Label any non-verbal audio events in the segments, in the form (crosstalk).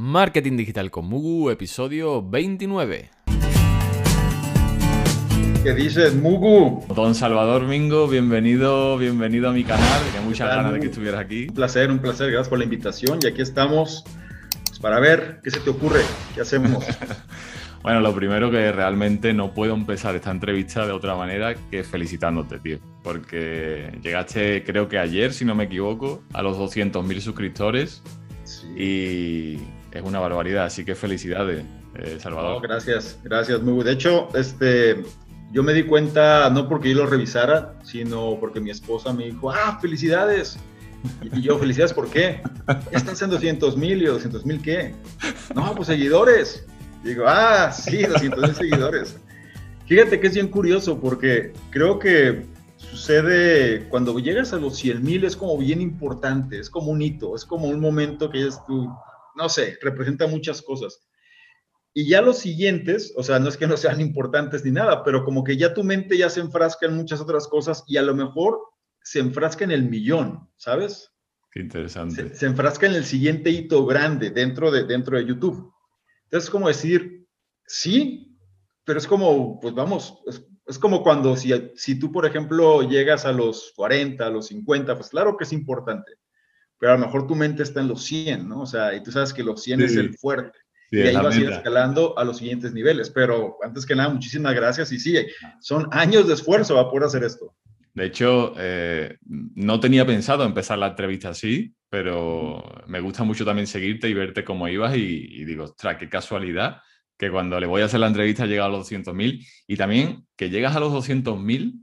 Marketing Digital con Mugu, episodio 29. ¿Qué dices, Mugu? Don Salvador Mingo, bienvenido, bienvenido a mi canal. Tenía muchas tal, ganas de que estuvieras aquí. Un placer, un placer. Gracias por la invitación. Y aquí estamos pues, para ver qué se te ocurre, qué hacemos. (laughs) Bueno, lo primero que realmente no puedo empezar esta entrevista de otra manera que felicitándote, tío. Porque llegaste, creo que ayer, si no me equivoco, a los 200.000 suscriptores Sí. y es una barbaridad. Así que felicidades, eh, Salvador. gracias, gracias, Mugu. De hecho, este, yo me di cuenta no porque yo lo revisara, sino porque mi esposa me dijo, ah, felicidades. Y y yo, felicidades, ¿por qué? Están siendo 200 mil y 200 mil, ¿qué? No, pues seguidores. Digo, ah, sí, 200 mil seguidores. Fíjate que es bien curioso porque creo que sucede cuando llegas a los 100 mil es como bien importante, es como un hito, es como un momento que es tu, no sé, representa muchas cosas. Y ya los siguientes, o sea, no es que no sean importantes ni nada, pero como que ya tu mente ya se enfrasca en muchas otras cosas y a lo mejor se enfrasca en el millón, ¿sabes? Qué interesante. se, se enfrasca en el siguiente hito grande dentro de, dentro de YouTube. Entonces es como decir, sí, pero es como, pues vamos, es, es como cuando si, si tú, por ejemplo, llegas a los 40, a los 50, pues claro que es importante, pero a lo mejor tu mente está en los 100, ¿no? O sea, y tú sabes que los 100 es Sí. el fuerte. Sí, y es ahí vas a ir escalando a los siguientes niveles. Pero antes que nada, muchísimas gracias. Y sí, son años de esfuerzo para poder hacer esto. De hecho, eh, no tenía pensado empezar la entrevista así, pero me gusta mucho también seguirte y verte cómo ibas y, y digo, ostras, qué casualidad que cuando le voy a hacer la entrevista llega a los 200.000 y también que llegas a los 200.000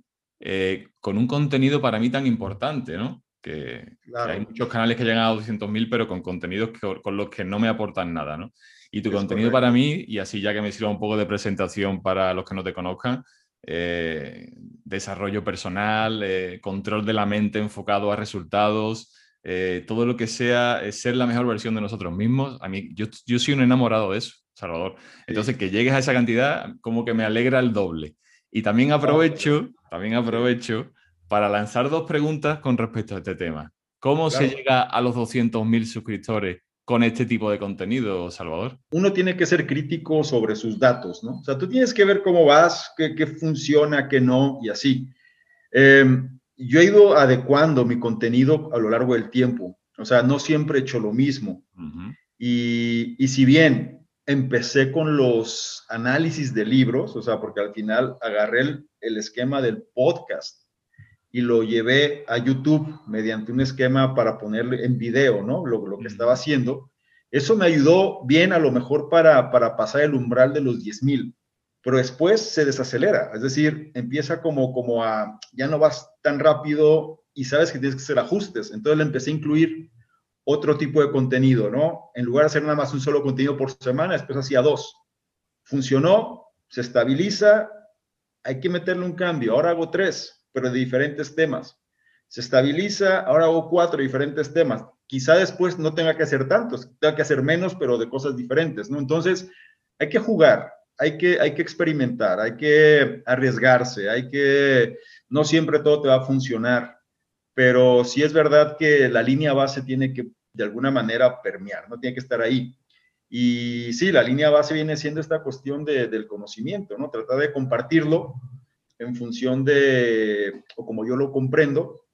eh, con un contenido para mí tan importante, ¿no? Que, que Claro. hay muchos canales que llegan a 200.000 pero con contenidos que- con los que no me aportan nada, ¿no? Y tu Es contenido correcto. para mí, y así ya que me sirva un poco de presentación para los que no te conozcan, eh, desarrollo personal, eh, control de la mente enfocado a resultados, eh, todo lo que sea eh, ser la mejor versión de nosotros mismos. A mí, yo, yo soy un enamorado de eso, Salvador. Entonces, que llegues a esa cantidad, como que me alegra el doble. Y también aprovecho, también aprovecho para lanzar dos preguntas con respecto a este tema. ¿Cómo se llega a los 200.000 suscriptores con este tipo de contenido, Salvador? uno tiene que ser crítico sobre sus datos, ¿no? O sea, tú tienes que ver cómo vas, qué, qué funciona, qué no, y así. Eh, yo he ido adecuando mi contenido a lo largo del tiempo. O sea, no siempre he hecho lo mismo. Y, y si bien empecé con los análisis de libros, o sea, porque al final agarré el, el esquema del podcast y lo llevé a YouTube mediante un esquema para ponerle en video, ¿no? Lo, lo que estaba haciendo. Eso me ayudó bien a lo mejor para, para pasar el umbral de los 10 mil, pero después se desacelera, es decir, empieza como, como a, ya no vas tan rápido y sabes que tienes que hacer ajustes. Entonces le empecé a incluir otro tipo de contenido, ¿no? En lugar de hacer nada más un solo contenido por semana, después hacía dos. Funcionó, se estabiliza, hay que meterle un cambio. Ahora hago tres, pero de diferentes temas. Se estabiliza, ahora hago cuatro diferentes temas. Quizá después no tenga que hacer tantos, tenga que hacer menos, pero de cosas diferentes, ¿no? Entonces, hay que jugar, hay que, hay que experimentar, hay que arriesgarse, hay que, no siempre todo te va a funcionar, pero sí es verdad que la línea base tiene que de alguna manera permear, no tiene que estar ahí. Y sí, la línea base viene siendo esta cuestión de, del conocimiento, ¿no? Tratar de compartirlo en función de, o como yo lo comprendo,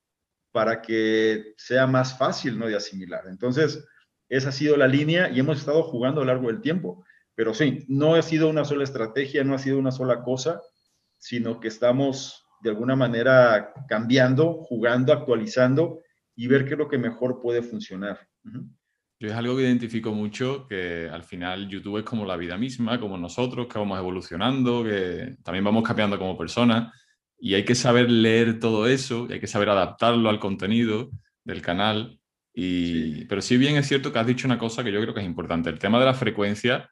para que sea más fácil, ¿no? De asimilar. Entonces, esa ha sido la línea y hemos estado jugando a lo largo del tiempo. Pero sí, no ha sido una sola estrategia, no ha sido una sola cosa, sino que estamos de alguna manera cambiando, jugando, actualizando y ver qué es lo que mejor puede funcionar. Yo es algo que identifico mucho, que al final YouTube es como la vida misma, como nosotros, que vamos evolucionando, que también vamos cambiando como personas y hay que saber leer todo eso, y hay que saber adaptarlo al contenido del canal. Y, Sí. Pero sí bien es cierto que has dicho una cosa que yo creo que es importante, el tema de la frecuencia,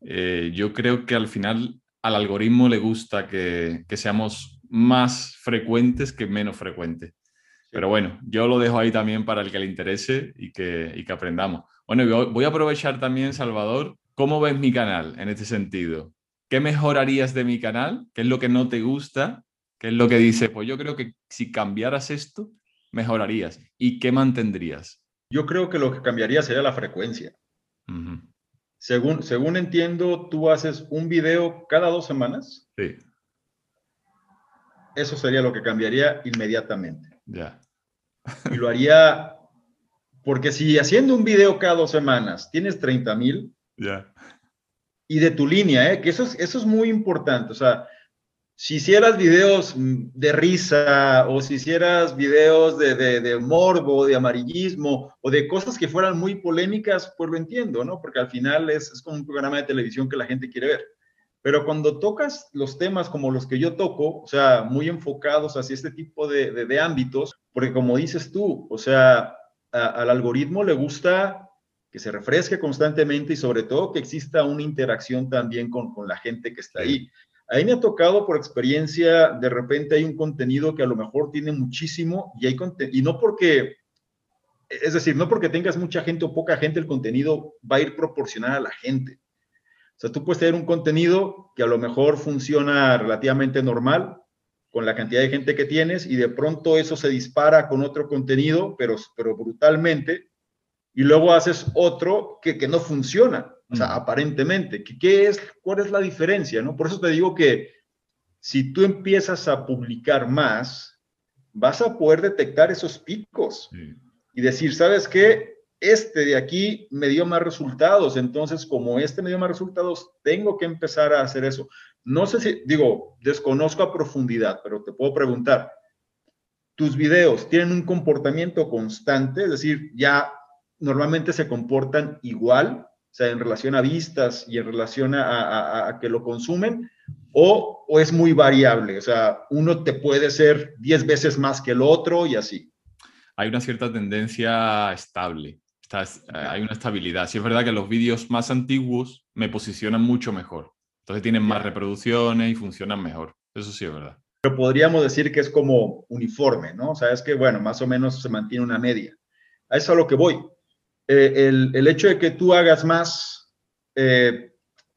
eh, yo creo que al final al algoritmo le gusta que, que seamos más frecuentes que menos frecuentes. Pero bueno, yo lo dejo ahí también para el que le interese y que, y que aprendamos. Bueno, voy a aprovechar también, Salvador, ¿cómo ves mi canal en este sentido? ¿Qué mejorarías de mi canal? ¿Qué es lo que no te gusta? ¿Qué es lo que dice? Pues yo creo que si cambiaras esto, mejorarías. ¿Y qué mantendrías? Yo creo que lo que cambiaría sería la frecuencia. Según, según entiendo, tú haces un video cada dos semanas. Sí. Eso sería lo que cambiaría inmediatamente. Ya. Y lo haría, porque si haciendo un video cada dos semanas tienes 30 mil, Ya. y de tu línea, ¿eh? que eso es, eso es muy importante. O sea, si hicieras videos de risa o si hicieras videos de, de, de morbo, de amarillismo o de cosas que fueran muy polémicas, pues lo entiendo, ¿no? Porque al final es, es como un programa de televisión que la gente quiere ver. Pero cuando tocas los temas como los que yo toco, o sea, muy enfocados hacia este tipo de, de, de ámbitos, porque como dices tú, o sea, al algoritmo le gusta que se refresque constantemente y sobre todo que exista una interacción también con, con la gente que está ahí. Ahí me ha tocado por experiencia, de repente hay un contenido que a lo mejor tiene muchísimo y, hay y no porque, es decir, no porque tengas mucha gente o poca gente, el contenido va a ir proporcional a la gente. O sea, tú puedes tener un contenido que a lo mejor funciona relativamente normal con la cantidad de gente que tienes y de pronto eso se dispara con otro contenido, pero, pero brutalmente, y luego haces otro que, que no funciona. O sea, aparentemente, ¿qué, ¿qué, es, ¿cuál es la diferencia? ¿no? Por eso te digo que si tú empiezas a publicar más, vas a poder detectar esos picos sí. y decir, ¿sabes qué? Este de aquí me dio más resultados, entonces como este me dio más resultados, tengo que empezar a hacer eso. No sé si, digo, desconozco a profundidad, pero te puedo preguntar, ¿tus videos tienen un comportamiento constante? Es decir, ya normalmente se comportan igual o sea, en relación a vistas y en relación a, que lo consumen, o, o, es muy variable, o sea, uno te puede ser 10 veces más que el otro y así. Hay una cierta tendencia estable, Está, hay una estabilidad. Sí es verdad que los vídeos más antiguos me posicionan mucho mejor, entonces tienen más reproducciones y funcionan mejor, eso sí es verdad. Pero podríamos decir que es como uniforme, ¿no? O sea, es que, bueno, más o menos se mantiene una media. A eso es a lo que voy eh, el, el, hecho de que tú hagas más, eh,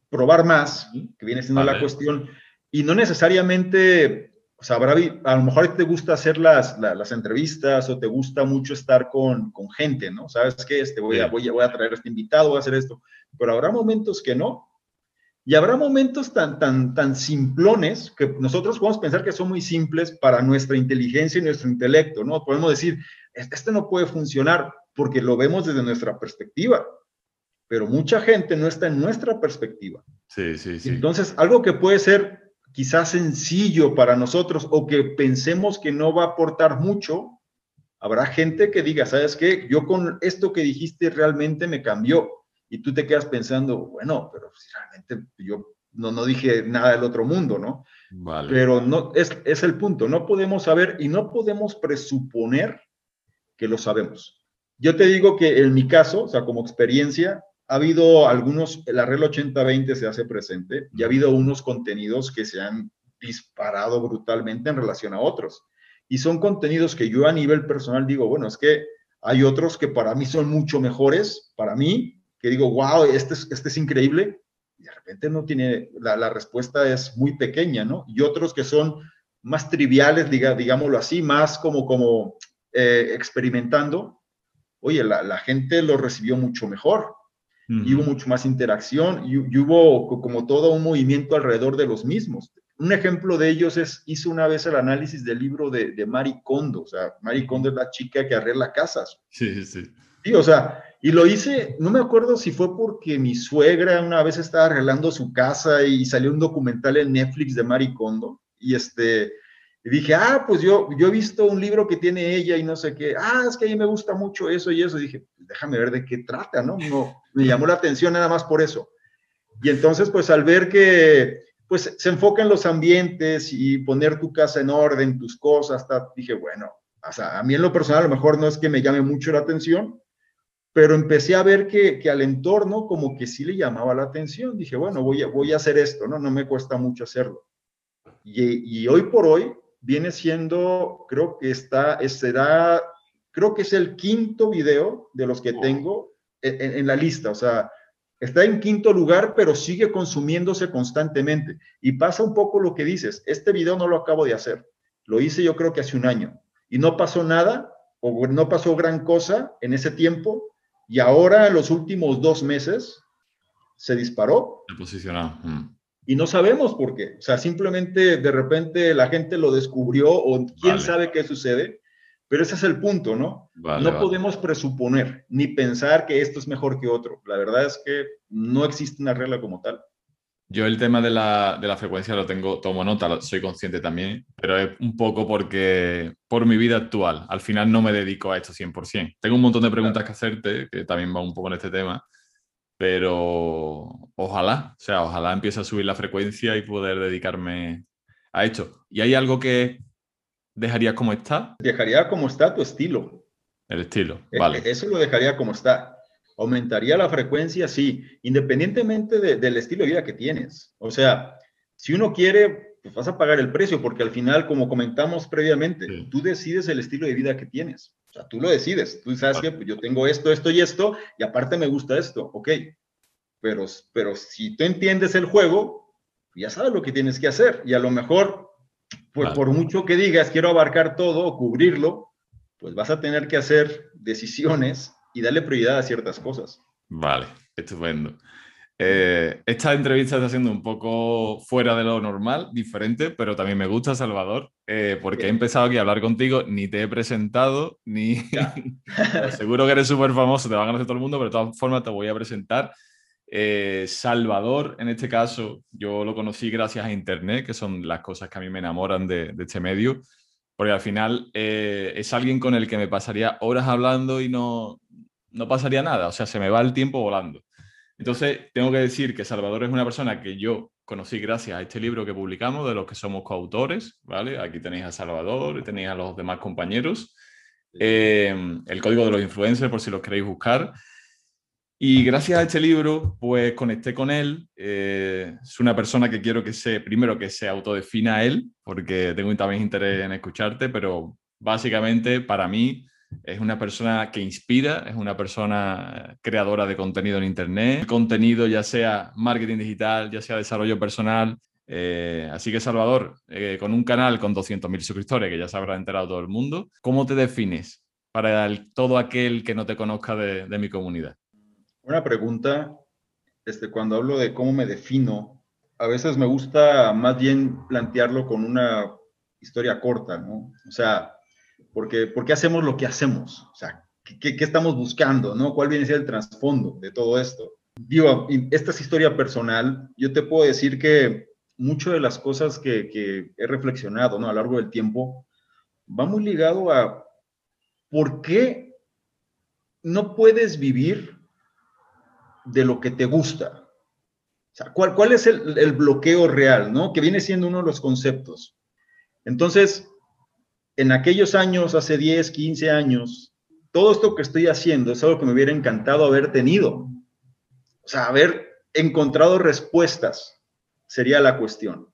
probar más, que viene siendo vale. la cuestión, y no necesariamente, o sea, habrá, a lo mejor te gusta hacer las, las, las entrevistas o te gusta mucho estar con, con gente, ¿no? ¿Sabes qué? Este, voy, a, voy, a, voy a traer a este invitado, voy a hacer esto, pero habrá momentos que no. Y habrá momentos tan, tan, tan simplones que nosotros podemos pensar que son muy simples para nuestra inteligencia y nuestro intelecto, ¿no? Podemos decir, este no puede funcionar, porque lo vemos desde nuestra perspectiva, pero mucha gente no está en nuestra perspectiva. Sí, sí, sí. Entonces, algo que puede ser quizás sencillo para nosotros o que pensemos que no va a aportar mucho, habrá gente que diga, ¿sabes qué? Yo con esto que dijiste realmente me cambió. Y tú te quedas pensando, bueno, pero si realmente yo no, no dije nada del otro mundo, ¿no? Vale. Pero no, es, es el punto, no podemos saber y no podemos presuponer que lo sabemos. Yo te digo que en mi caso, o sea, como experiencia, ha habido algunos, el arreglo 80-20 se hace presente y ha habido unos contenidos que se han disparado brutalmente en relación a otros. Y son contenidos que yo a nivel personal digo, bueno, es que hay otros que para mí son mucho mejores, para mí, que digo, wow, este es, este es increíble, y de repente no tiene, la, la respuesta es muy pequeña, ¿no? Y otros que son más triviales, diga, digámoslo así, más como, como eh, experimentando, oye, la, la, gente lo recibió mucho mejor. Uh -huh. Y hubo mucho más interacción y, y, hubo como todo un movimiento alrededor de los mismos. Un ejemplo de ellos es, hice una vez el análisis del libro de, de Mari Kondo. O sea, Mari Kondo es la chica que arregla casas. Sí, sí. Sí, o sea, y lo hice, no me acuerdo si fue porque mi suegra una vez estaba arreglando su casa y salió un documental en Netflix de Mari Kondo. Y este, y dije, ah, pues yo, yo he visto un libro que tiene ella y no sé qué. Ah, es que a mí me gusta mucho eso y eso. Y dije, pues déjame ver de qué trata, ¿no? no me llamó la atención nada más por eso. Y entonces, pues al ver que pues se enfoca en los ambientes y poner tu casa en orden, tus cosas, hasta, dije, bueno, o sea, a mí en lo personal a lo mejor no es que me llame mucho la atención, pero empecé a ver que, que al entorno como que sí le llamaba la atención. Dije, bueno, voy a, voy a hacer esto, ¿no? No me cuesta mucho hacerlo. Y, y hoy por hoy, viene siendo, creo que está, será, creo que es el quinto video de los que tengo en, en, la lista, o sea, está en quinto lugar, pero sigue consumiéndose constantemente. Y pasa un poco lo que dices, este video no lo acabo de hacer, lo hice yo creo que hace un año, y no pasó nada, o no pasó gran cosa en ese tiempo, y ahora en los últimos dos meses, se disparó. Se posicionó. Mm. Y no sabemos por qué. O sea, simplemente de repente la gente lo descubrió o quién sabe qué sucede. Pero ese es el punto, ¿no? no podemos presuponer ni pensar que esto es mejor que otro. La verdad es que no existe una regla como tal. Yo el tema de la, de la, frecuencia lo tengo, tomo nota, soy consciente también, pero es un poco porque por mi vida actual, al final no me dedico a esto 100%. Tengo un montón de preguntas que hacerte, que también va un poco en este tema, pero ojalá, o sea, ojalá empiece a subir la frecuencia y poder dedicarme a esto. ¿Y hay algo que dejarías como está? Dejaría como está tu estilo. El estilo, e, vale. Eso lo dejaría como está. ¿Aumentaría la frecuencia? Sí, independientemente del estilo de vida que tienes. O sea, si uno quiere, pues vas a pagar el precio, porque al final, como comentamos previamente, tú decides el estilo de vida que tienes. O sea, tú lo decides. Tú sabes que pues, yo tengo esto, esto y esto, y aparte me gusta esto. Ok. Pero, pero si tú entiendes el juego, ya sabes lo que tienes que hacer. Y a lo mejor, pues por mucho que digas, quiero abarcar todo o cubrirlo, pues vas a tener que hacer decisiones y darle prioridad a ciertas cosas. Vale, estupendo. Eh, esta entrevista está siendo un poco fuera de lo normal, diferente, pero también me gusta, Salvador, eh, porque he empezado aquí a hablar contigo, ni te he presentado, ni... (laughs) Seguro que eres súper famoso, te va a conocer todo el mundo, pero de todas formas te voy a presentar. Eh, Salvador, en este caso, yo lo conocí gracias a Internet, que son las cosas que a mí me enamoran de, de este medio, porque al final es alguien con el que me pasaría horas hablando y no, no pasaría nada, o sea, se me va el tiempo volando. Entonces, tengo que decir que Salvador es una persona que yo conocí gracias a este libro que publicamos, de los que somos coautores, ¿vale? Aquí tenéis a Salvador tenéis a los demás compañeros. Eh, el código de los influencers, por si los queréis buscar. Y gracias a este libro, pues conecté con él. Eh, es una persona que quiero que se, primero que se autodefina él, porque tengo también interés en escucharte, pero básicamente para mí es una persona que inspira, es una persona creadora de contenido en Internet, contenido ya sea marketing digital, ya sea desarrollo personal. Eh, así que Salvador, eh, con un canal con 200.000 suscriptores, que ya se habrá enterado todo el mundo, ¿cómo te defines para todo aquel que no te conozca de, mi comunidad? Una pregunta, este, cuando hablo de cómo me defino, a veces me gusta más bien plantearlo con una historia corta, ¿no? O sea, porque, ¿Por qué hacemos lo que hacemos? O sea, ¿qué, qué estamos buscando? ¿no? ¿Cuál viene a ser el trasfondo de todo esto? Digo, esta es historia personal. Yo te puedo decir que muchas de las cosas que, que he reflexionado ¿no? a lo largo del tiempo va muy ligado a por qué no puedes vivir de lo que te gusta. O sea, ¿cuál, cuál es el, el, bloqueo real, ¿no? Que viene siendo uno de los conceptos. Entonces, en aquellos años, hace 10, 15 años, todo esto que estoy haciendo es algo que me hubiera encantado haber tenido. O sea, haber encontrado respuestas sería la cuestión.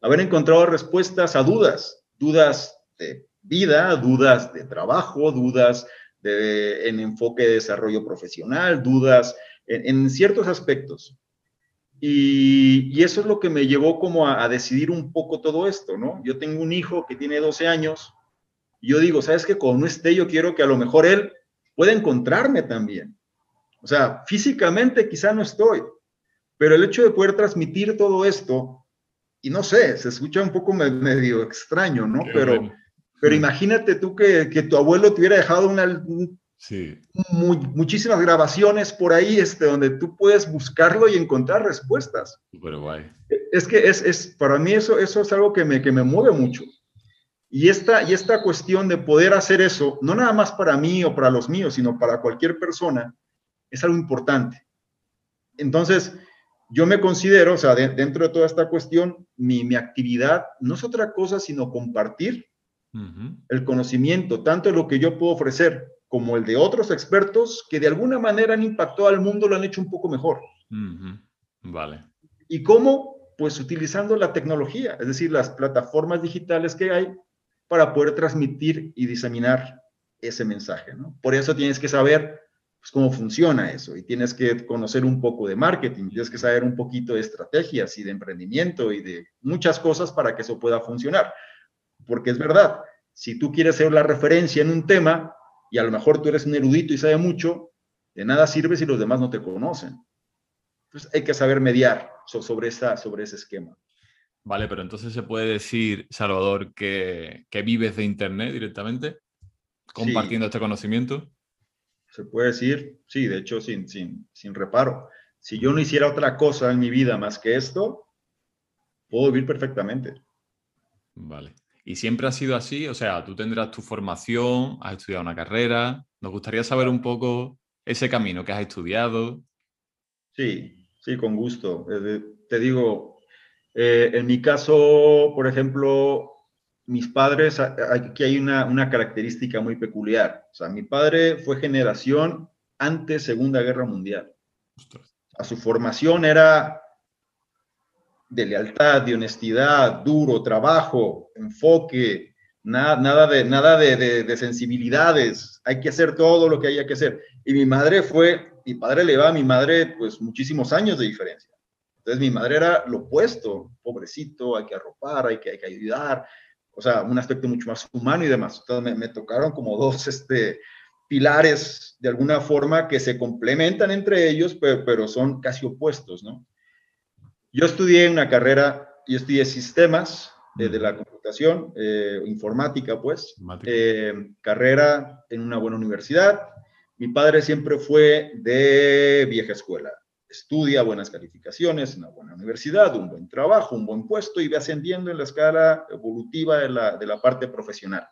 Haber encontrado respuestas a dudas, dudas de vida, dudas de trabajo, dudas en enfoque de desarrollo profesional, dudas en, ciertos aspectos. Y, eso es lo que me llevó como a, a, decidir un poco todo esto, ¿no? Yo tengo un hijo que tiene 12 años, yo digo, ¿sabes qué? Cuando no esté, yo quiero que a lo mejor él pueda encontrarme también. O sea, físicamente quizá no estoy, pero el hecho de poder transmitir todo esto, y no sé, se escucha un poco medio extraño, ¿no? pero, pero imagínate tú que, que, tu abuelo te hubiera dejado una, sí. muchísimas grabaciones por ahí, este, donde tú puedes buscarlo y encontrar respuestas. Pero guay. Es que es, es, para mí eso, eso es algo que me, que me mueve mucho. Y esta, y esta cuestión de poder hacer eso, no nada más para mí o para los míos, sino para cualquier persona, es algo importante. Entonces, yo me considero, o sea, dentro de toda esta cuestión, mi, mi, actividad no es otra cosa sino compartir el conocimiento, tanto de lo que yo puedo ofrecer como el de otros expertos que de alguna manera han impactado al mundo, lo han hecho un poco mejor. Vale. ¿Y cómo? Pues utilizando la tecnología, es decir, las plataformas digitales que hay para poder transmitir y diseminar ese mensaje, ¿no? Por eso tienes que saber pues, cómo funciona eso y tienes que conocer un poco de marketing, tienes que saber un poquito de estrategias y de emprendimiento y de muchas cosas para que eso pueda funcionar. Porque es verdad, si tú quieres ser la referencia en un tema y a lo mejor tú eres un erudito y sabes mucho, de nada sirve si los demás no te conocen. pues hay que saber mediar sobre, esa, sobre ese esquema. Vale, pero entonces se puede decir, Salvador, que, que vives de Internet directamente, compartiendo este conocimiento. Se puede decir, sí, de hecho, sin, sin, sin reparo. Si yo no hiciera otra cosa en mi vida más que esto, puedo vivir perfectamente. Vale. ¿Y siempre ha sido así? O sea, tú tendrás tu formación, has estudiado una carrera. Nos gustaría saber un poco ese camino que has estudiado. Sí, sí, con gusto. te digo, eh, en mi caso, por ejemplo, mis padres, aquí hay una, una, característica muy peculiar. O sea, mi padre fue generación antes Segunda Guerra Mundial. A su formación era de lealtad, de honestidad, duro, trabajo, enfoque, nada, nada, de, nada de, de, sensibilidades. Hay que hacer todo lo que haya que hacer. Y mi madre fue, mi padre le va a mi madre pues muchísimos años de diferencia. Entonces mi madre era lo opuesto, pobrecito, hay que arropar, hay que, hay que ayudar, o sea, un aspecto mucho más humano y demás. Entonces me, tocaron como dos este, pilares de alguna forma que se complementan entre ellos, pero, pero son casi opuestos, ¿no? Yo estudié una carrera, yo estudié sistemas de, la computación, eh, informática, pues, eh, carrera en una buena universidad. Mi padre siempre fue de vieja escuela. Estudia buenas calificaciones, una buena universidad, un buen trabajo, un buen puesto y va ascendiendo en la escala evolutiva de la, de la parte profesional,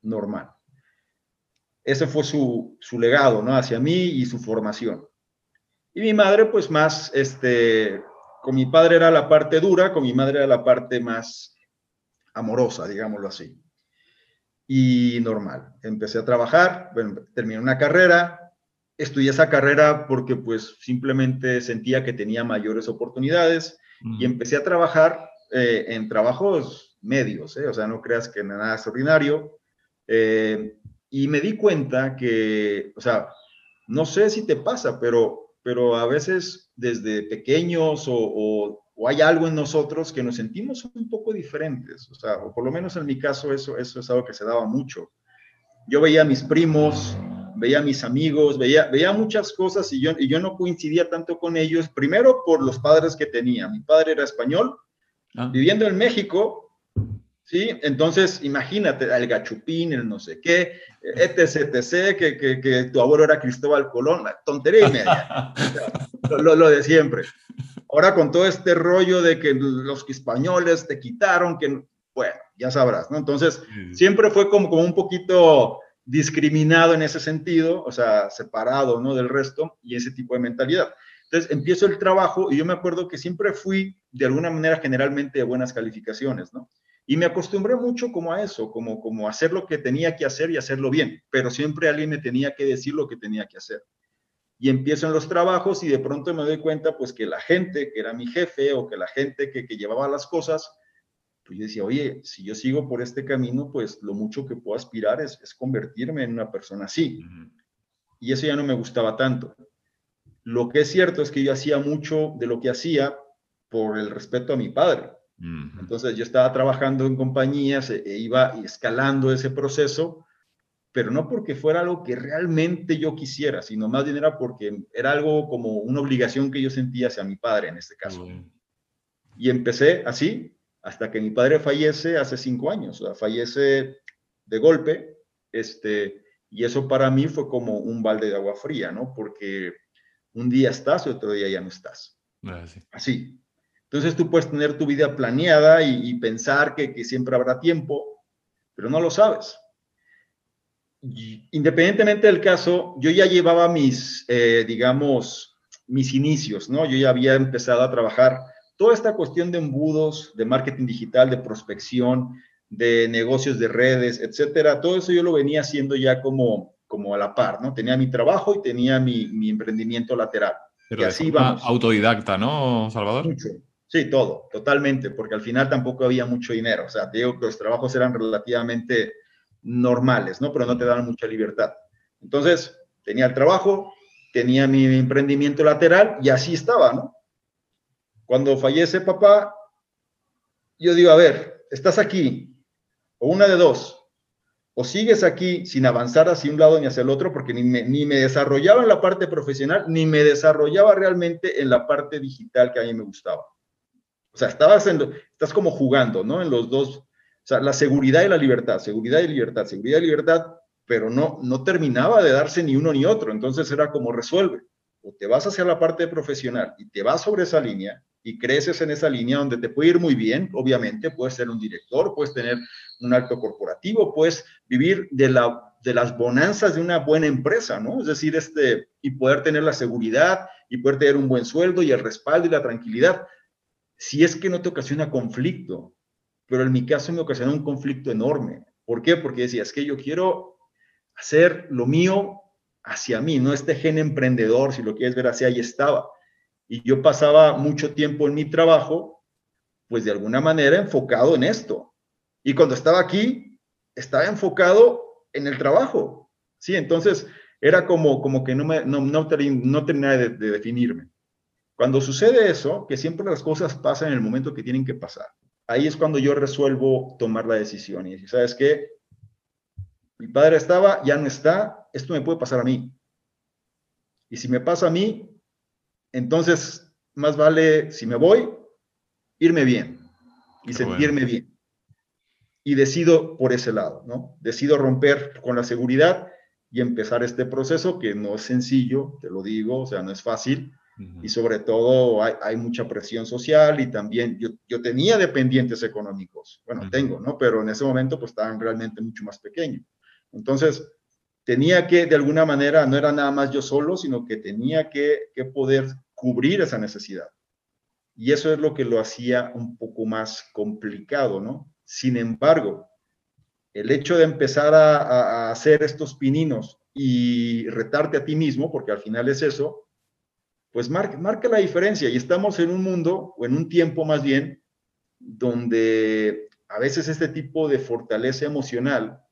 normal. Ese fue su, su legado, ¿no? Hacia mí y su formación. Y mi madre, pues más, este, con mi padre era la parte dura, con mi madre era la parte más amorosa, digámoslo así. Y normal. Empecé a trabajar, bueno, terminé una carrera, estudié esa carrera porque pues simplemente sentía que tenía mayores oportunidades y empecé a trabajar eh, en trabajos medios, ¿eh? o sea, no creas que nada extraordinario. Eh, y me di cuenta que, o sea, no sé si te pasa, pero pero a veces desde pequeños o, hay algo en nosotros que nos sentimos un poco diferentes, o sea, o por lo menos en mi caso eso, eso es algo que se daba mucho. Yo veía a mis primos, veía a mis amigos, veía, veía muchas cosas y yo, y yo no coincidía tanto con ellos, primero por los padres que tenía. Mi padre era español, ah. viviendo en México, ¿sí? Entonces, imagínate, el gachupín, el no sé qué, etc, etc, que, que, que tu abuelo era Cristóbal Colón, tontería y media, (laughs) lo, lo, de siempre. Ahora con todo este rollo de que los españoles te quitaron, que, bueno, ya sabrás, ¿no? Entonces, siempre fue como, como un poquito discriminado en ese sentido, o sea, separado, ¿no? Del resto y ese tipo de mentalidad. Entonces, empiezo el trabajo y yo me acuerdo que siempre fui, de alguna manera, generalmente de buenas calificaciones, ¿no? Y me acostumbré mucho como a eso, como, como hacer lo que tenía que hacer y hacerlo bien, pero siempre alguien me tenía que decir lo que tenía que hacer. Y empiezo en los trabajos y de pronto me doy cuenta pues que la gente que era mi jefe o que la gente que, que llevaba las cosas, pues yo decía, oye, si yo sigo por este camino, pues lo mucho que puedo aspirar es, es convertirme en una persona así. Y eso ya no me gustaba tanto. Lo que es cierto es que yo hacía mucho de lo que hacía por el respeto a mi padre entonces yo estaba trabajando en compañías e, e iba escalando ese proceso, pero no porque fuera algo que realmente yo quisiera, sino más bien era porque era algo como una obligación que yo sentía hacia mi padre en este caso. Y empecé así hasta que mi padre fallece hace cinco años, o sea, fallece de golpe, este, y eso para mí fue como un balde de agua fría, ¿no? Porque un día estás y otro día ya no estás. Ah, así. Entonces tú puedes tener tu vida planeada y, pensar que, siempre habrá tiempo, pero no lo sabes. independientemente del caso, yo ya llevaba mis, eh, digamos, mis inicios, ¿no? Yo ya había empezado a trabajar toda esta cuestión de embudos, de marketing digital, de prospección, de negocios de redes, etcétera. Todo eso yo lo venía haciendo ya como, como a la par, ¿no? Tenía mi trabajo y tenía mi, mi emprendimiento lateral. Pero y así vamos. autodidacta, ¿no, Salvador? Mucho, Sí, todo, totalmente, porque al final tampoco había mucho dinero. O sea, te digo que los trabajos eran relativamente normales, ¿no? Pero no te daban mucha libertad. Entonces, tenía el trabajo, tenía mi emprendimiento lateral y así estaba, ¿no? Cuando fallece papá, yo digo, a ver, estás aquí, o una de dos, o sigues aquí sin avanzar hacia un lado ni hacia el otro, porque ni me, ni me desarrollaba en la parte profesional, ni me desarrollaba realmente en la parte digital que a mí me gustaba. O sea, estabas en, estás como jugando, ¿no? En los dos, o sea, la seguridad y la libertad, seguridad y libertad, seguridad y libertad, pero no, no terminaba de darse ni uno ni otro. Entonces era como resuelve. O te vas hacia la parte profesional y te vas sobre esa línea y creces en esa línea donde te puede ir muy bien, obviamente, puedes ser un director, puedes tener un alto corporativo, puedes vivir de, la, de las bonanzas de una buena empresa, ¿no? Es decir, este, y poder tener la seguridad y poder tener un buen sueldo y el respaldo y la tranquilidad, si es que no te ocasiona conflicto. Pero en mi caso me ocasionó un conflicto enorme. ¿Por qué? Porque decía, es que yo quiero hacer lo mío hacia mí, no este gen emprendedor, si lo quieres ver así, ahí estaba. Y yo pasaba mucho tiempo en mi trabajo, pues de alguna manera enfocado en esto. Y cuando estaba aquí, estaba enfocado en el trabajo. Sí, entonces era como, como que no, me, no, no, terminaba de, de definirme. Cuando sucede eso, que siempre las cosas pasan en el momento que tienen que pasar, ahí es cuando yo resuelvo tomar la decisión y decir, ¿sabes qué? Mi padre estaba, ya no está, esto me puede pasar a mí. Y si me pasa a mí, entonces más vale, si me voy, irme bien y sentirme bien. Y decido por ese lado, ¿no? Decido romper con la seguridad y empezar este proceso que no es sencillo, te lo digo, o sea, no es fácil. Y sobre todo hay, mucha presión social y también yo, yo tenía dependientes económicos, bueno, tengo, ¿no? Pero en ese momento pues estaban realmente mucho más pequeños. Entonces, tenía que, de alguna manera, no era nada más yo solo, sino que tenía que, poder cubrir esa necesidad. Y eso es lo que lo hacía un poco más complicado, ¿no? Sin embargo, el hecho de empezar a, hacer estos pininos y retarte a ti mismo, porque al final es eso, pues marca, marca la diferencia. Y estamos en un mundo, o en un tiempo más bien, donde a veces este tipo de fortaleza emocional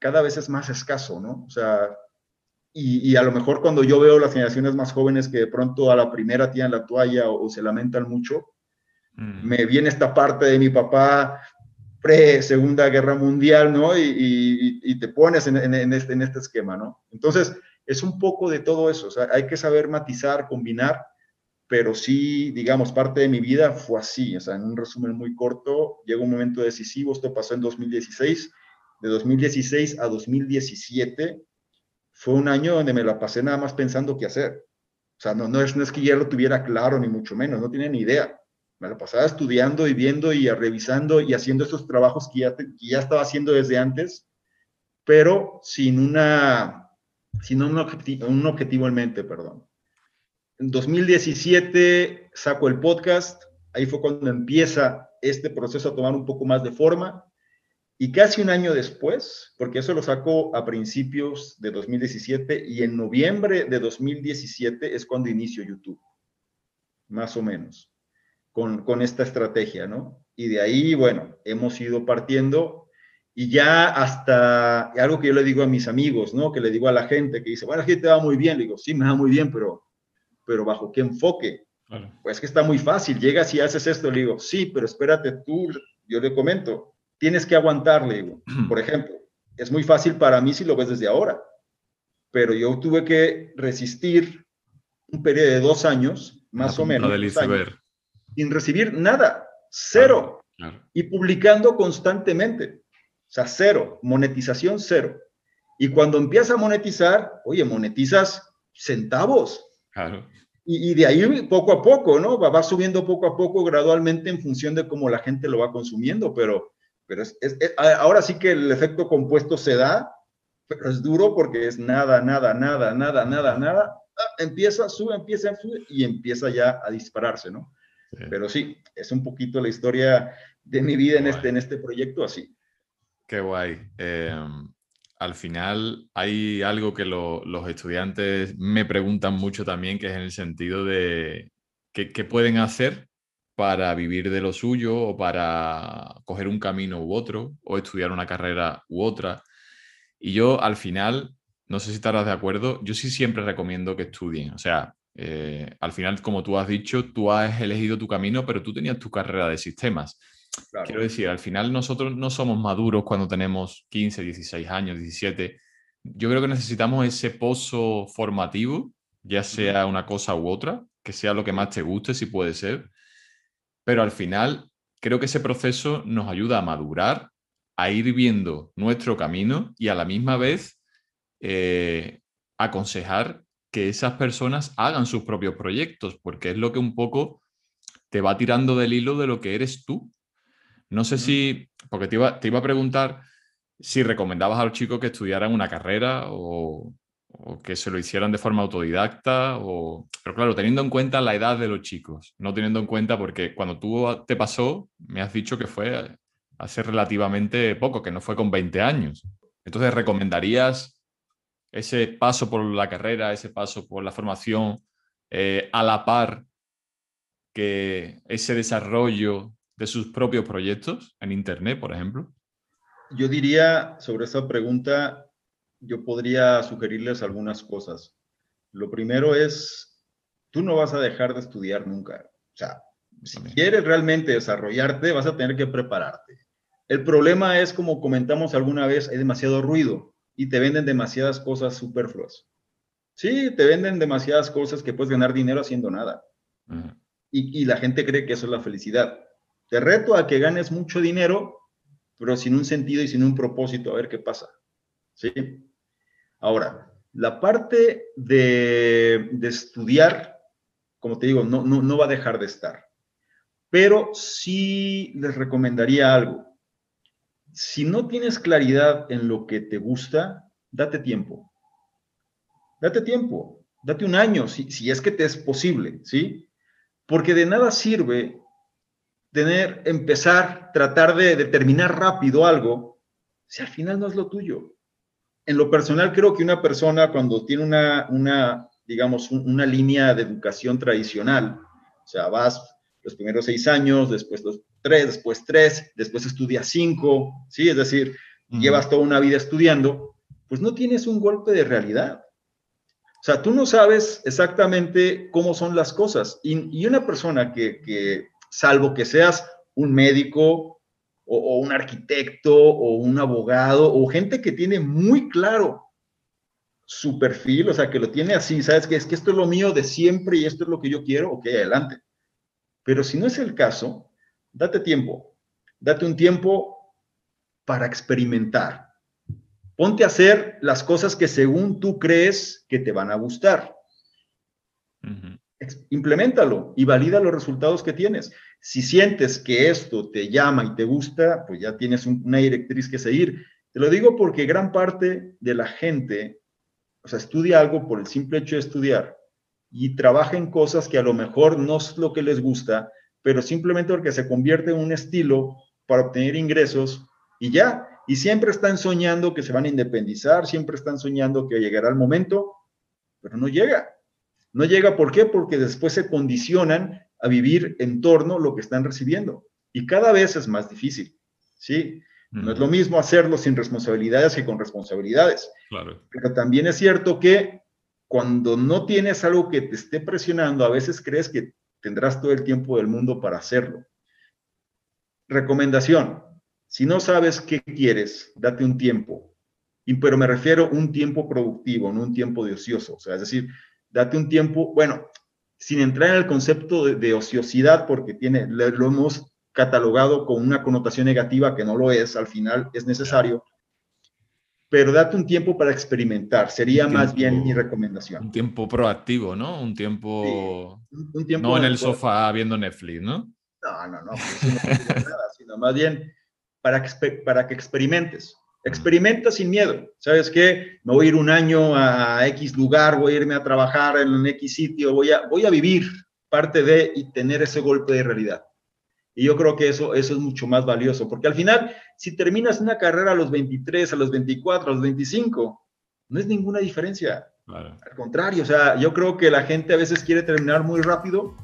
cada vez es más escaso, ¿no? O sea, y, a lo mejor cuando yo veo las generaciones más jóvenes que de pronto a la primera tiran la toalla o, se lamentan mucho, mm. me viene esta parte de mi papá pre-segunda guerra mundial, ¿no? Y, te pones en, este, en este esquema, ¿no? Entonces, es un poco de todo eso, o sea, hay que saber matizar, combinar, pero sí, digamos, parte de mi vida fue así, o sea, en un resumen muy corto, llegó un momento decisivo, esto pasó en 2016, de 2016 a 2017 fue un año donde me la pasé nada más pensando qué hacer. O sea, no, no, es, no es que ya lo tuviera claro, ni mucho menos, no tenía ni idea. Me la pasaba estudiando y viendo y revisando y haciendo esos trabajos que ya, que ya estaba haciendo desde antes, pero sin, una, sin un, objetivo, un objetivo en mente, perdón. En 2017 saco el podcast, ahí fue cuando empieza este proceso a tomar un poco más de forma y casi un año después, porque eso lo sacó a principios de 2017 y en noviembre de 2017 es cuando inicio YouTube, más o menos, con, con esta estrategia, ¿no? Y de ahí, bueno, hemos ido partiendo y ya hasta algo que yo le digo a mis amigos, ¿no? Que le digo a la gente que dice, bueno, aquí te va muy bien. Le digo, sí, me va muy bien, pero, pero ¿bajo qué enfoque? Pues que está muy fácil. Llegas y haces esto. Le digo, sí, pero espérate tú. Yo le comento, tienes que aguantarle. Por ejemplo, es muy fácil para mí si lo ves desde ahora, pero yo tuve que resistir un periodo de dos años, más o menos, sin recibir nada, cero, y publicando constantemente, o sea, cero, monetización cero. Y cuando empiezas a monetizar, oye, monetizas centavos. Y, de ahí poco a poco, ¿no? Va, va, subiendo poco a poco, gradualmente en función de cómo la gente lo va consumiendo, pero pero es, ahora sí que el efecto compuesto se da, pero es duro porque es nada, nada, nada, nada, nada, nada. Ah, empieza, sube, empieza, sube y empieza ya a dispararse, ¿no? Pero sí, es un poquito la historia de mi vida en este, en este proyecto así. Qué guay. Em, al final hay algo que los estudiantes me preguntan mucho también, que es en el sentido de qué pueden hacer para vivir de lo suyo o para coger un camino u otro o estudiar una carrera u otra. Y yo al final, no sé si estarás de acuerdo, yo sí siempre recomiendo que estudien. O sea, eh, al final, como tú has dicho, tú has elegido tu camino, pero tú tenías tu carrera de sistemas. quiero decir, al final nosotros no somos maduros cuando tenemos 15, 16 años, 17. Yo creo que necesitamos ese pozo formativo, ya sea una cosa u otra, que sea lo que más te guste, si puede ser. Pero al final, creo que ese proceso nos ayuda a madurar, a ir viendo nuestro camino y a la misma vez eh, aconsejar que esas personas hagan sus propios proyectos, porque es lo que un poco te va tirando del hilo de lo que eres tú. No sé si, porque te iba, te iba a preguntar si recomendabas a los chicos que estudiaran una carrera o, que se lo hicieran de forma autodidacta, o... pero claro, teniendo en cuenta la edad de los chicos, no teniendo en cuenta porque cuando tú te pasó, me has dicho que fue hace relativamente poco, que no fue con 20 años. Entonces, ¿recomendarías ese paso por la carrera, ese paso por la formación eh, a la par que ese desarrollo de sus propios proyectos en Internet, por ejemplo? Yo diría sobre esa pregunta, yo podría sugerirles algunas cosas. Lo primero es, tú no vas a dejar de estudiar nunca. O sea, si quieres realmente desarrollarte, vas a tener que prepararte. El problema es, como comentamos alguna vez, hay demasiado ruido y te venden demasiadas cosas superfluas. Sí, te venden demasiadas cosas que puedes ganar dinero haciendo nada. y, y, la gente cree que eso es la felicidad. Te reto a que ganes mucho dinero, pero sin un sentido y sin un propósito, a ver qué pasa. ¿Sí? Ahora, la parte de, de estudiar, como te digo, no, no, no va a dejar de estar. Pero sí les recomendaría algo si no tienes claridad en lo que te gusta, date tiempo. Date tiempo, date un año, si, es que te es posible, ¿sí? Porque de nada sirve tener, empezar, tratar de determinar rápido algo, si al final no es lo tuyo. En lo personal, creo que una persona cuando tiene una, una digamos, una línea de educación tradicional, o sea, vas los primeros seis años, después los tres, después tres, después estudias cinco, ¿sí? Es decir, llevas toda una vida estudiando, pues no tienes un golpe de realidad. O sea, tú no sabes exactamente cómo son las cosas. Y, una persona que, salvo que seas un médico o, un arquitecto o un abogado o gente que tiene muy claro su perfil, o sea, que lo tiene así, sabes que es que esto es lo mío de siempre y esto es lo que yo quiero, ok, adelante. Pero si no es el caso, date tiempo, date un tiempo para experimentar. Ponte a hacer las cosas que según tú crees que te van a gustar. Implementalo y valida los resultados que tienes. Si sientes que esto te llama y te gusta, pues ya tienes una directriz que seguir. Te lo digo porque gran parte de la gente, o sea, estudia algo por el simple hecho de estudiar y trabaja en cosas que a lo mejor no es lo que les gusta, pero simplemente porque se convierte en un estilo para obtener ingresos y ya. Y siempre están soñando que se van a independizar, siempre están soñando que llegará el momento, pero no llega. No llega, ¿por qué? Porque después se condicionan a vivir en torno a lo que están recibiendo. Y cada vez es más difícil, ¿sí? No es lo mismo hacerlo sin responsabilidades que con responsabilidades. Claro. Pero también es cierto que cuando no tienes algo que te esté presionando, a veces crees que tendrás todo el tiempo del mundo para hacerlo. Recomendación, si no sabes qué quieres, date un tiempo, y, pero me refiero a un tiempo productivo, no un tiempo de ocioso, o sea, es decir, date un tiempo, bueno, sin entrar en el concepto de, ociosidad, porque tiene, lo hemos catalogado con una connotación negativa que no lo es, al final es necesario, pero date un tiempo para experimentar, sería más bien mi recomendación. Un tiempo proactivo, ¿no? Un tiempo, un, tiempo no en el sofá viendo Netflix, ¿no? No, no, no, pues no nada, sino más bien para que, para que experimentes. Experimenta sin miedo. ¿Sabes qué? Me voy a ir un año a X lugar, voy a irme a trabajar en X sitio, voy a, voy a vivir parte de y tener ese golpe de realidad. Y yo creo que eso, eso es mucho más valioso, porque al final, si terminas una carrera a los 23, a los 24, a los 25, no es ninguna diferencia. Al contrario, o sea, yo creo que la gente a veces quiere terminar muy rápido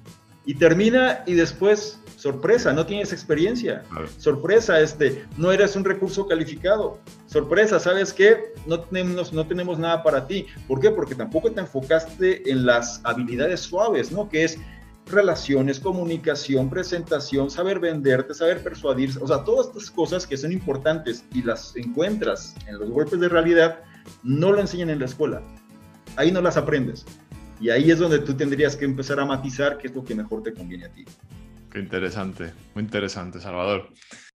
y termina y después, sorpresa, no tienes experiencia. Sorpresa, este, no eres un recurso calificado. Sorpresa, ¿sabes qué? No tenemos, no tenemos nada para ti. ¿Por qué? Porque tampoco te enfocaste en las habilidades suaves, ¿no? Que es relaciones, comunicación, presentación, saber venderte, saber persuadirse, o sea, todas estas cosas que son importantes y las encuentras en los golpes de realidad, no lo enseñan en la escuela. Ahí no las aprendes. Y ahí es donde tú tendrías que empezar a matizar qué es lo que mejor te conviene a ti. Qué interesante, muy interesante, Salvador.